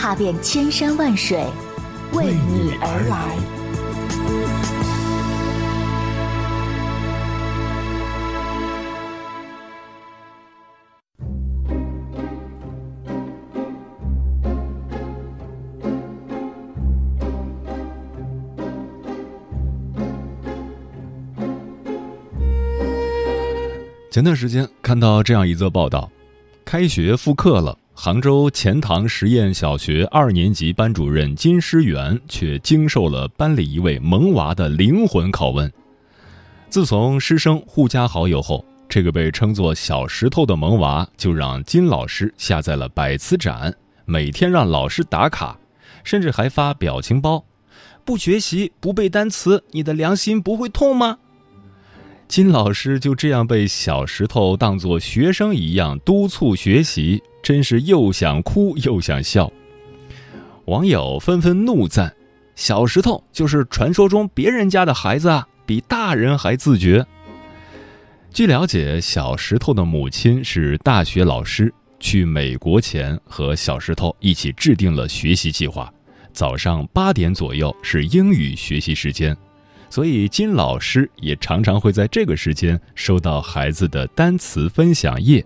踏遍千山万水，为你而来。前段时间看到这样一则报道：开学复课了，杭州钱塘实验小学二年级班主任金诗媛却经受了班里一位萌娃的灵魂拷问。自从师生互加好友后，这个被称作“小石头”的萌娃就让金老师下载了百词斩，每天让老师打卡，甚至还发表情包：“不学习不背单词，你的良心不会痛吗？”金老师就这样被小石头当作学生一样督促学习，真是又想哭又想笑。网友纷纷怒赞：“小石头就是传说中别人家的孩子啊，比大人还自觉。”据了解，小石头的母亲是大学老师，去美国前和小石头一起制定了学习计划，早上八点左右是英语学习时间。所以金老师也常常会在这个时间收到孩子的单词分享页。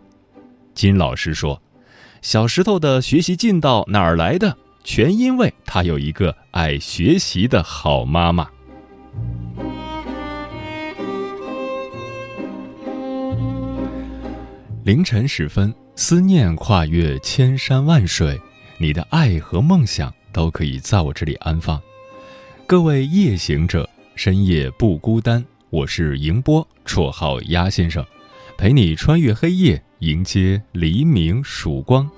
金老师说：“小石头的学习劲道哪儿来的？全因为他有一个爱学习的好妈妈。”凌晨时分，思念跨越千山万水，你的爱和梦想都可以在我这里安放。各位夜行者。深夜不孤单，我是迎波，绰号鸭先生，陪你穿越黑夜，迎接黎明曙光。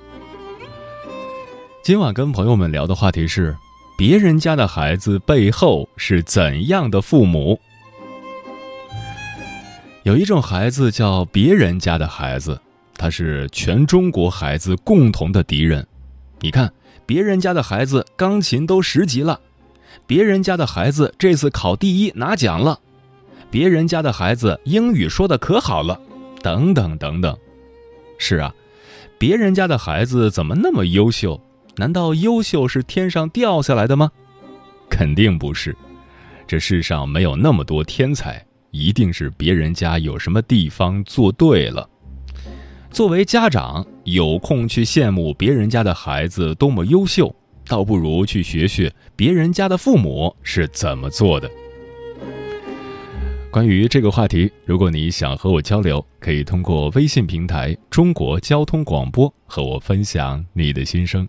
今晚跟朋友们聊的话题是：别人家的孩子背后是怎样的父母？有一种孩子叫别人家的孩子，他是全中国孩子共同的敌人。你看，别人家的孩子钢琴都十级了。别人家的孩子这次考第一拿奖了，别人家的孩子英语说的可好了，等等等等。是啊，别人家的孩子怎么那么优秀？难道优秀是天上掉下来的吗？肯定不是，这世上没有那么多天才，一定是别人家有什么地方做对了。作为家长，有空去羡慕别人家的孩子多么优秀。倒不如去学学别人家的父母是怎么做的。关于这个话题，如果你想和我交流，可以通过微信平台“中国交通广播”和我分享你的心声。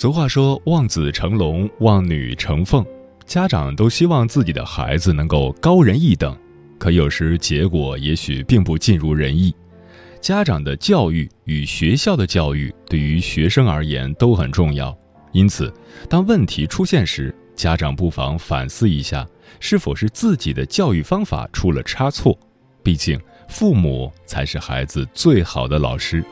俗话说“望子成龙，望女成凤”，家长都希望自己的孩子能够高人一等，可有时结果也许并不尽如人意。家长的教育与学校的教育对于学生而言都很重要，因此，当问题出现时，家长不妨反思一下，是否是自己的教育方法出了差错。毕竟，父母才是孩子最好的老师。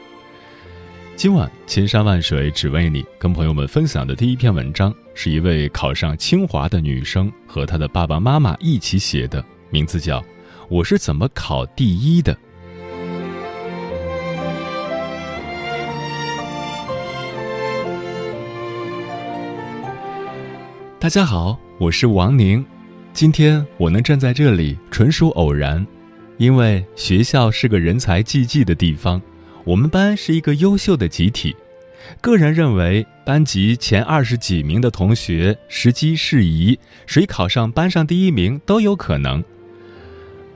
今晚千山万水只为你，跟朋友们分享的第一篇文章，是一位考上清华的女生和她的爸爸妈妈一起写的，名字叫《我是怎么考第一的》。大家好，我是王宁。今天我能站在这里，纯属偶然，因为学校是个人才济济的地方。我们班是一个优秀的集体，个人认为班级前二十几名的同学时机适宜，谁考上班上第一名都有可能。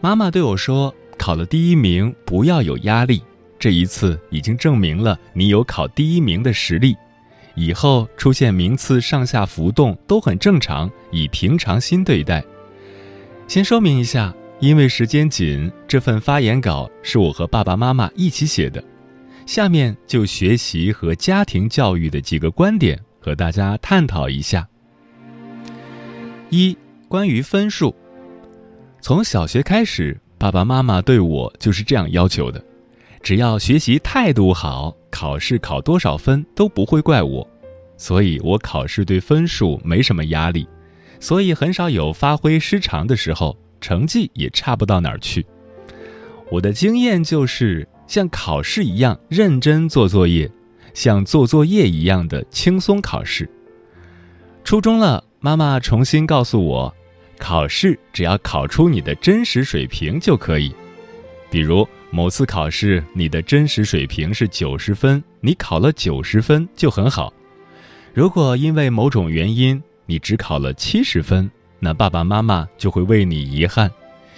妈妈对我说：“考了第一名不要有压力，这一次已经证明了你有考第一名的实力，以后出现名次上下浮动都很正常，以平常心对待。”先说明一下，因为时间紧，这份发言稿是我和爸爸妈妈一起写的。下面就学习和家庭教育的几个观点和大家探讨一下。一、关于分数，从小学开始，爸爸妈妈对我就是这样要求的：只要学习态度好，考试考多少分都不会怪我。所以我考试对分数没什么压力，所以很少有发挥失常的时候，成绩也差不到哪儿去。我的经验就是。像考试一样认真做作业，像做作业一样的轻松考试。初中了，妈妈重新告诉我，考试只要考出你的真实水平就可以。比如某次考试，你的真实水平是九十分，你考了九十分就很好。如果因为某种原因你只考了七十分，那爸爸妈妈就会为你遗憾。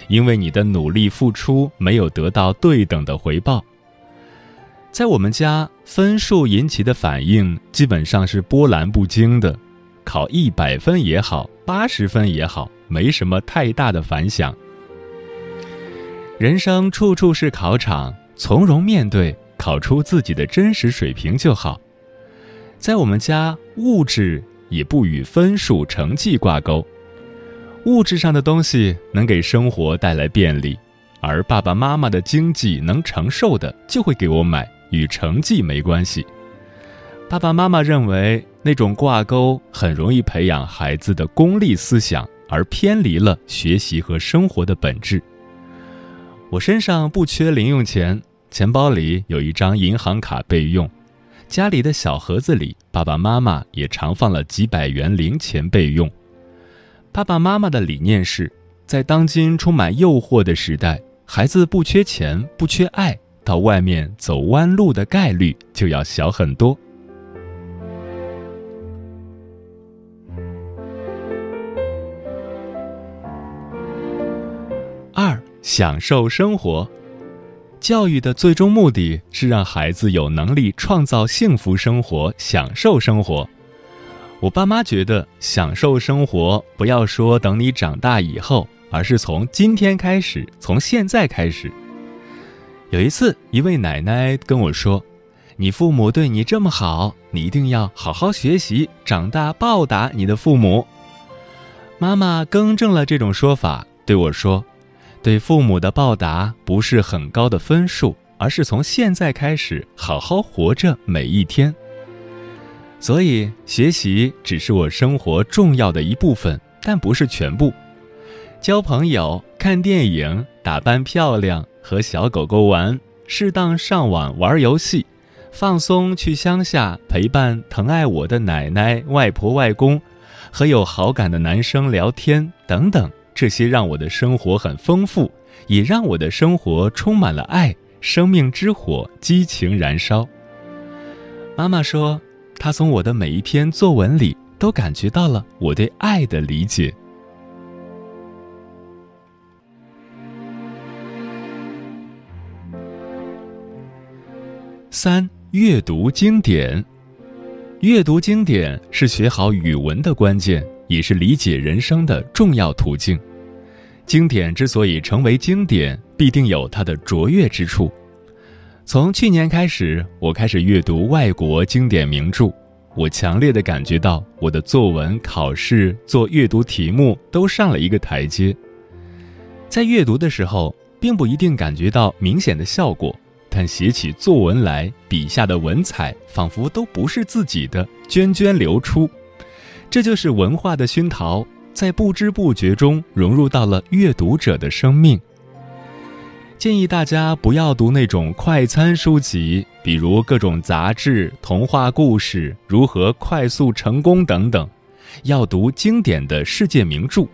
因为你的努力付出没有得到对等的回报。在我们家，分数引起的反应基本上是波澜不惊的，考一百分也好，八十分也好，没什么太大的反响。人生处处是考场，从容面对，考出自己的真实水平就好。在我们家，物质也不与分数成绩挂钩，物质上的东西能给生活带来便利，而爸爸妈妈的经济能承受的就会给我买。与成绩没关系。爸爸妈妈认为那种挂钩很容易培养孩子的功利思想，而偏离了学习和生活的本质。我身上不缺零用钱，钱包里有一张银行卡备用，家里的小盒子里爸爸妈妈也常放了几百元零钱备用。爸爸妈妈的理念是，在当今充满诱惑的时代，孩子不缺钱，不缺爱。到外面走弯路的概率就要小很多。二，享受生活。教育的最终目的是让孩子有能力创造幸福生活，享受生活。我爸妈觉得，享受生活不要说等你长大以后，而是从今天开始，从现在开始。有一次，一位奶奶跟我说：“你父母对你这么好，你一定要好好学习，长大报答你的父母。”妈妈更正了这种说法，对我说：“对父母的报答不是很高的分数，而是从现在开始好好活着每一天。”所以，学习只是我生活重要的一部分，但不是全部。交朋友、看电影、打扮漂亮。和小狗狗玩，适当上网玩游戏，放松去乡下陪伴疼爱我的奶奶、外婆、外公，和有好感的男生聊天等等，这些让我的生活很丰富，也让我的生活充满了爱，生命之火激情燃烧。妈妈说，他从我的每一篇作文里都感觉到了我对爱的理解。三、阅读经典。阅读经典是学好语文的关键，也是理解人生的重要途径。经典之所以成为经典，必定有它的卓越之处。从去年开始，我开始阅读外国经典名著，我强烈的感觉到我的作文、考试做阅读题目都上了一个台阶。在阅读的时候，并不一定感觉到明显的效果。但写起作文来，笔下的文采仿佛都不是自己的，涓涓流出。这就是文化的熏陶，在不知不觉中融入到了阅读者的生命。建议大家不要读那种快餐书籍，比如各种杂志、童话故事、如何快速成功等等，要读经典的世界名著。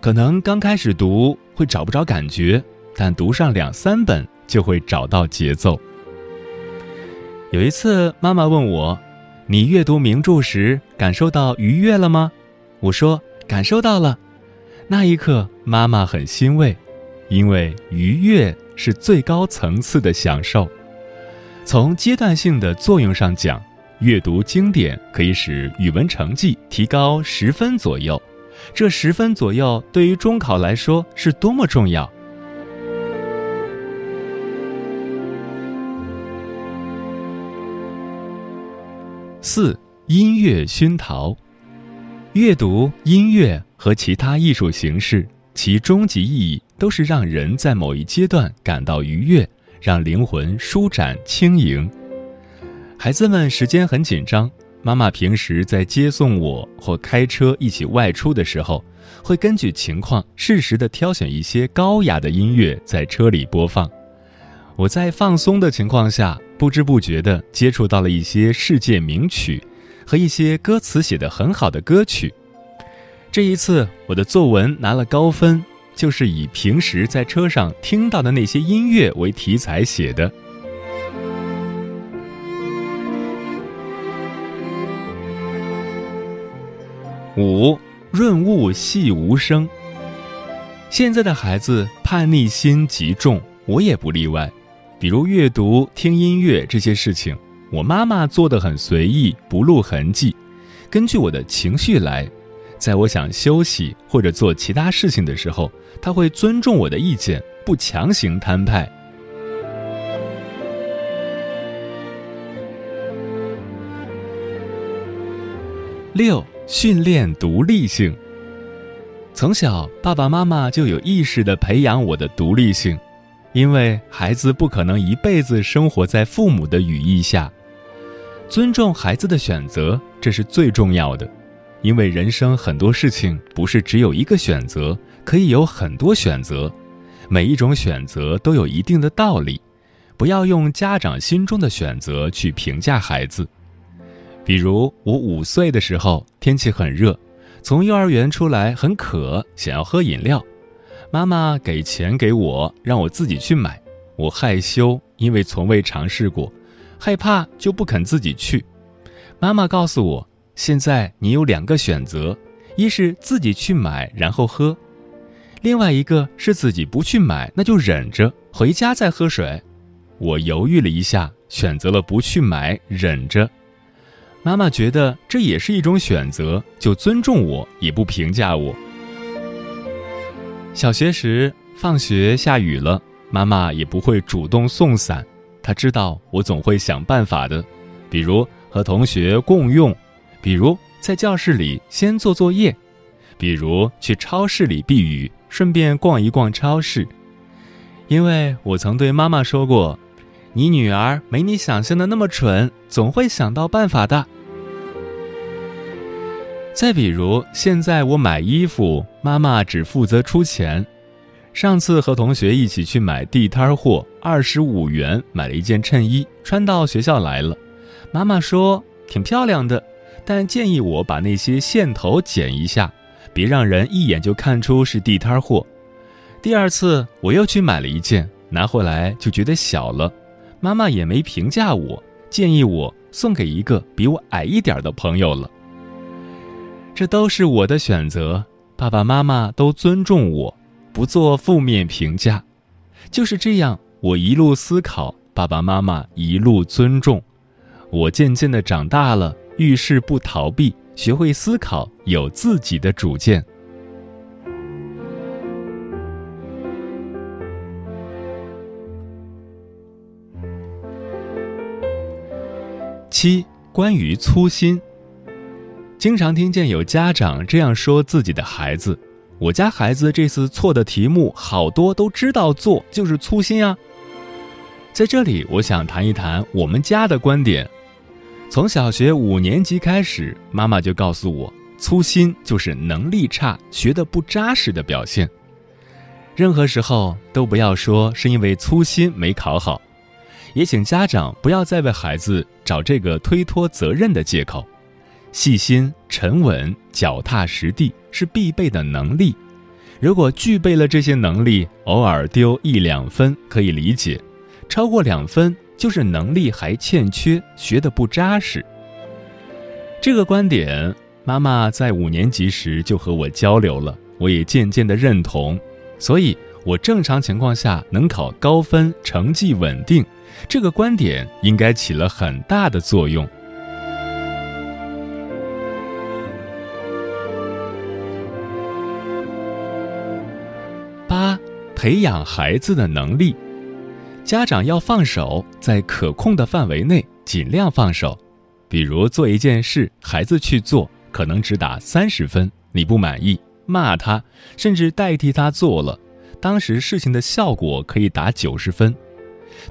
可能刚开始读会找不着感觉，但读上两三本。就会找到节奏。有一次，妈妈问我：“你阅读名著时感受到愉悦了吗？”我说：“感受到了。”那一刻，妈妈很欣慰，因为愉悦是最高层次的享受。从阶段性的作用上讲，阅读经典可以使语文成绩提高十分左右。这十分左右对于中考来说是多么重要！四、音乐熏陶。阅读、音乐和其他艺术形式，其终极意义都是让人在某一阶段感到愉悦，让灵魂舒展轻盈。孩子们时间很紧张，妈妈平时在接送我或开车一起外出的时候，会根据情况适时的挑选一些高雅的音乐在车里播放。我在放松的情况下。不知不觉地接触到了一些世界名曲，和一些歌词写得很好的歌曲。这一次我的作文拿了高分，就是以平时在车上听到的那些音乐为题材写的。五，润物细无声。现在的孩子叛逆心极重，我也不例外。比如阅读、听音乐这些事情，我妈妈做的很随意，不露痕迹，根据我的情绪来。在我想休息或者做其他事情的时候，他会尊重我的意见，不强行摊派。六、训练独立性。从小，爸爸妈妈就有意识的培养我的独立性，因为孩子不可能一辈子生活在父母的羽翼下。尊重孩子的选择，这是最重要的，因为人生很多事情不是只有一个选择，可以有很多选择，每一种选择都有一定的道理。不要用家长心中的选择去评价孩子。比如，我五岁的时候，天气很热。从幼儿园出来很渴，想要喝饮料，妈妈给钱给我，让我自己去买。我害羞，因为从未尝试过，害怕就不肯自己去。妈妈告诉我，现在你有两个选择：一是自己去买然后喝，另外一个是自己不去买，那就忍着回家再喝水。我犹豫了一下，选择了不去买，忍着。妈妈觉得这也是一种选择，就尊重我，也不评价我。小学时放学下雨了，妈妈也不会主动送伞，她知道我总会想办法的，比如和同学共用，比如在教室里先做作业，比如去超市里避雨，顺便逛一逛超市。因为我曾对妈妈说过：“你女儿没你想象的那么蠢，总会想到办法的。”再比如，现在我买衣服，妈妈只负责出钱。上次和同学一起去买地摊货，二十五元买了一件衬衣，穿到学校来了。妈妈说挺漂亮的，但建议我把那些线头剪一下，别让人一眼就看出是地摊货。第二次我又去买了一件，拿回来就觉得小了，妈妈也没评价我，建议我送给一个比我矮一点的朋友了。这都是我的选择，爸爸妈妈都尊重我，不做负面评价。就是这样，我一路思考，爸爸妈妈一路尊重。我渐渐的长大了，遇事不逃避，学会思考，有自己的主见。七，关于粗心。经常听见有家长这样说自己的孩子：“我家孩子这次错的题目好多都知道做，就是粗心啊。”在这里，我想谈一谈我们家的观点。从小学五年级开始，妈妈就告诉我，粗心就是能力差、学的不扎实的表现。任何时候都不要说是因为粗心没考好，也请家长不要再为孩子找这个推脱责任的借口。细心、沉稳、脚踏实地是必备的能力。如果具备了这些能力，偶尔丢一两分可以理解；超过两分，就是能力还欠缺，学得不扎实。这个观点，妈妈在五年级时就和我交流了，我也渐渐的认同。所以，我正常情况下能考高分，成绩稳定，这个观点应该起了很大的作用。八培养孩子的能力，家长要放手，在可控的范围内尽量放手。比如做一件事，孩子去做，可能只打三十分，你不满意，骂他，甚至代替他做了，当时事情的效果可以打九十分。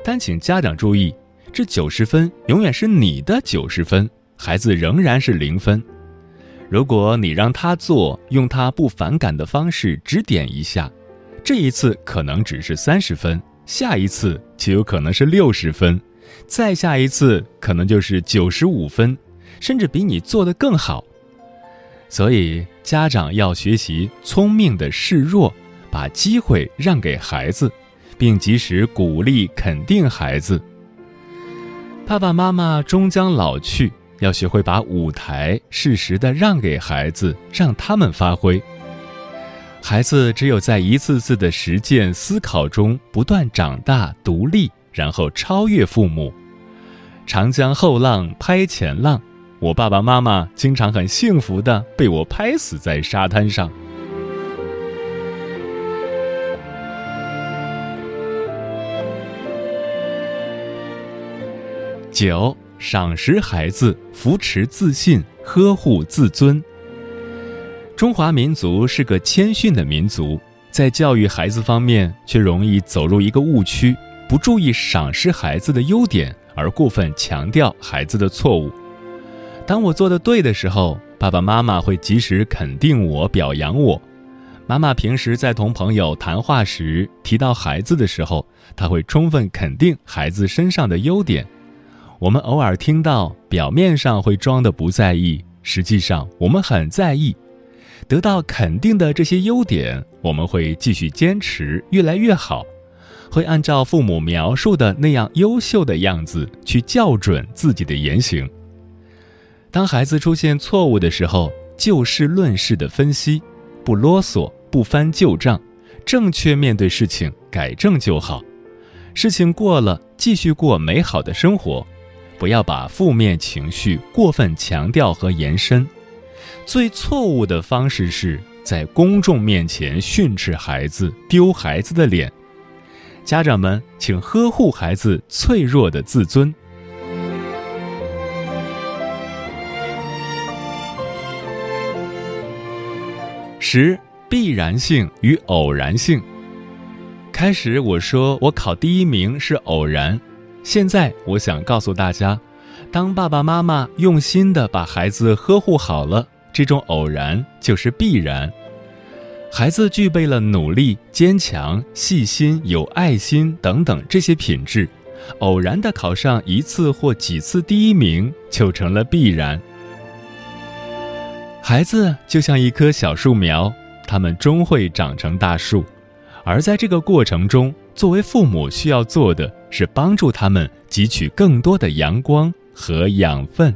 但请家长注意，这九十分永远是你的九十分，孩子仍然是零分。如果你让他做，用他不反感的方式指点一下。这一次可能只是三十分，下一次就有可能是六十分，再下一次可能就是九十五分，甚至比你做的更好。所以家长要学习聪明的示弱，把机会让给孩子，并及时鼓励肯定孩子。爸爸妈妈终将老去，要学会把舞台适时的让给孩子，让他们发挥。孩子只有在一次次的实践思考中不断长大独立，然后超越父母。长江后浪拍前浪，我爸爸妈妈经常很幸福的被我拍死在沙滩上。九，赏识孩子，扶持自信，呵护自尊。中华民族是个谦逊的民族，在教育孩子方面却容易走入一个误区，不注意赏识孩子的优点，而过分强调孩子的错误。当我做的对的时候，爸爸妈妈会及时肯定我、表扬我。妈妈平时在同朋友谈话时提到孩子的时候，她会充分肯定孩子身上的优点。我们偶尔听到，表面上会装的不在意，实际上我们很在意。得到肯定的这些优点，我们会继续坚持，越来越好，会按照父母描述的那样优秀的样子去校准自己的言行。当孩子出现错误的时候，就事论事的分析，不啰嗦，不翻旧账，正确面对事情，改正就好。事情过了，继续过美好的生活，不要把负面情绪过分强调和延伸。最错误的方式是在公众面前训斥孩子、丢孩子的脸。家长们，请呵护孩子脆弱的自尊。十必然性与偶然性。开始我说我考第一名是偶然，现在我想告诉大家，当爸爸妈妈用心的把孩子呵护好了。这种偶然就是必然，孩子具备了努力、坚强、细心、有爱心等等这些品质，偶然的考上一次或几次第一名就成了必然。孩子就像一棵小树苗，他们终会长成大树，而在这个过程中，作为父母需要做的是帮助他们汲取更多的阳光和养分。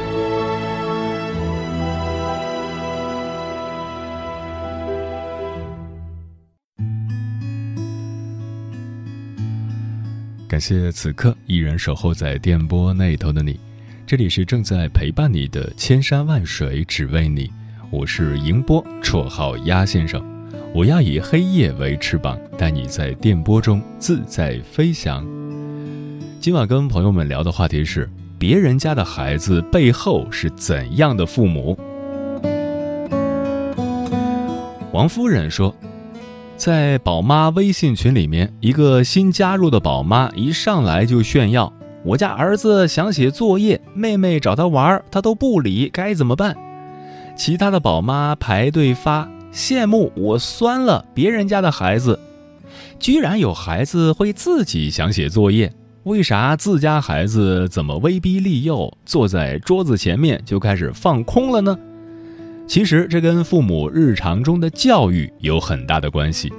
感谢此刻依然守候在电波那头的你，这里是正在陪伴你的千山万水只为你，我是迎波，绰号鸭先生。我要以黑夜为翅膀，带你在电波中自在飞翔。今晚跟朋友们聊的话题是：别人家的孩子背后是怎样的父母？王夫人说。在宝妈微信群里面，一个新加入的宝妈一上来就炫耀：“我家儿子想写作业，妹妹找他玩，他都不理，该怎么办？”其他的宝妈排队发羡慕，我酸了。别人家的孩子，居然有孩子会自己想写作业，为啥自家孩子怎么威逼利诱，坐在桌子前面就开始放空了呢？其实这跟父母日常中的教育有很大的关系。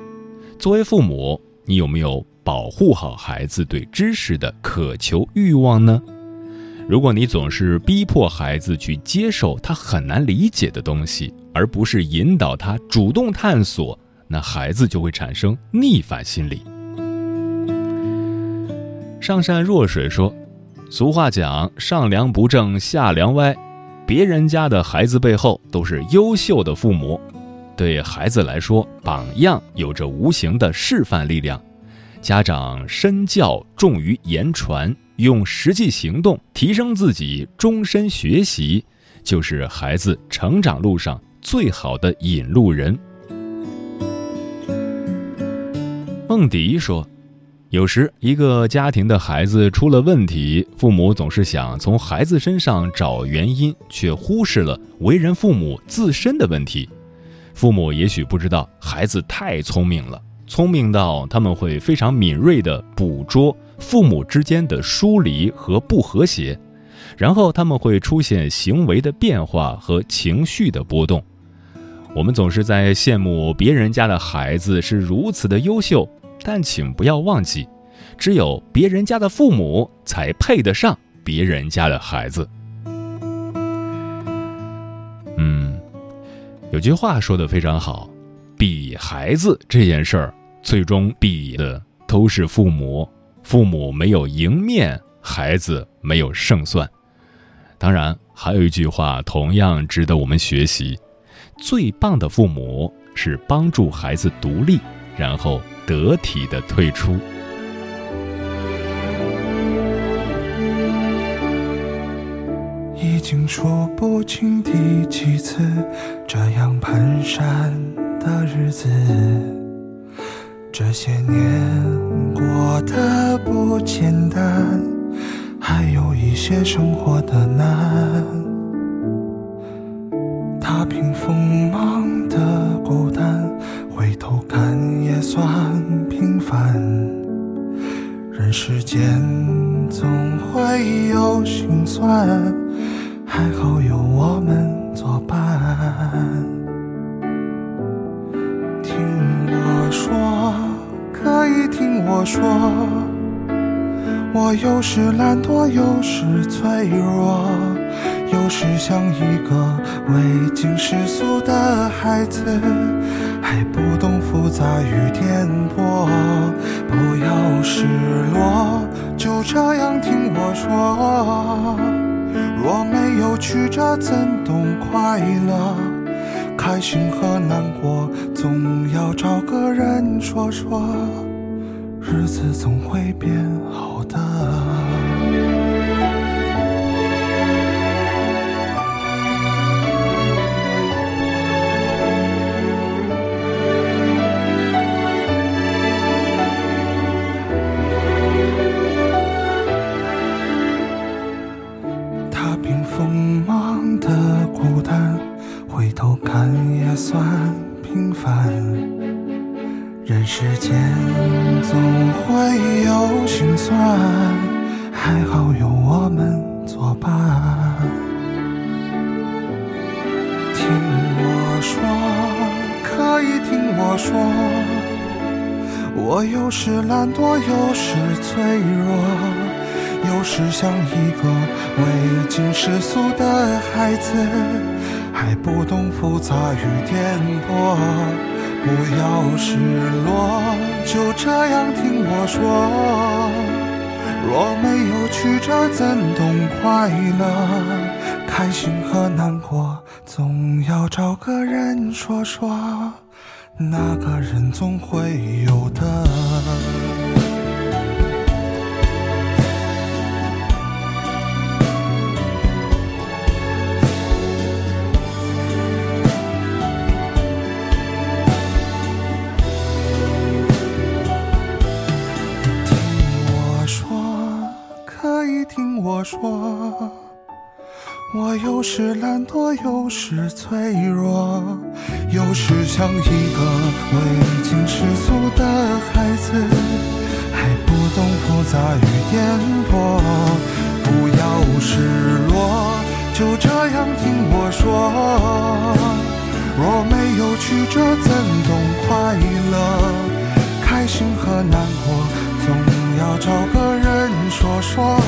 作为父母，你有没有保护好孩子对知识的渴求欲望呢？如果你总是逼迫孩子去接受他很难理解的东西，而不是引导他主动探索，那孩子就会产生逆反心理。上善若水说：“俗话讲，上梁不正下梁歪。”别人家的孩子背后都是优秀的父母，对孩子来说，榜样有着无形的示范力量。家长身教重于言传，用实际行动提升自己，终身学习，就是孩子成长路上最好的引路人。梦迪说。有时，一个家庭的孩子出了问题，父母总是想从孩子身上找原因，却忽视了为人父母自身的问题。父母也许不知道孩子太聪明了，聪明到他们会非常敏锐地捕捉父母之间的疏离和不和谐，然后他们会出现行为的变化和情绪的波动。我们总是在羡慕别人家的孩子是如此的优秀，但请不要忘记，只有别人家的父母才配得上别人家的孩子。嗯，有句话说的非常好，比孩子这件事儿，最终比的都是父母。父母没有赢面，孩子没有胜算。当然，还有一句话同样值得我们学习：最棒的父母是帮助孩子独立，然后得体的退出。已经数不清第几次这样蹒跚的日子，这些年过得不简单，还有一些生活的难。踏平锋芒的孤单，回头看也算平凡。人世间总会有心酸，还好有我们作伴。听我说，可以听我说，我有时懒惰，有时脆弱，有时像一个未经世俗的孩子，还不懂复杂与颠簸。不要失落，就这样听我说。若没有曲折，怎懂快乐？开心和难过，总要找个人说说，日子总会变好的。们作伴。听我说，可以听我说，我有时懒惰，有时脆弱。有时像一个未经世俗的孩子，还不懂复杂与颠簸。不要失落，就这样听我说。若没有曲折，怎懂快乐？开心和难过，总要找个人说说。那个人总会有的。说，我有时懒惰，有时脆弱，有时像一个未经世俗的孩子，还不懂复杂与颠簸。不要失落，就这样听我说。若没有曲折，怎懂快乐？开心和难过，总要找个人说说。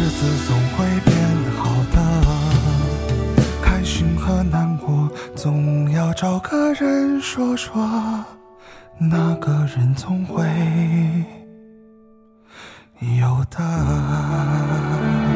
日子总会变好的，开心和难过总要找个人说说，那个人总会有的。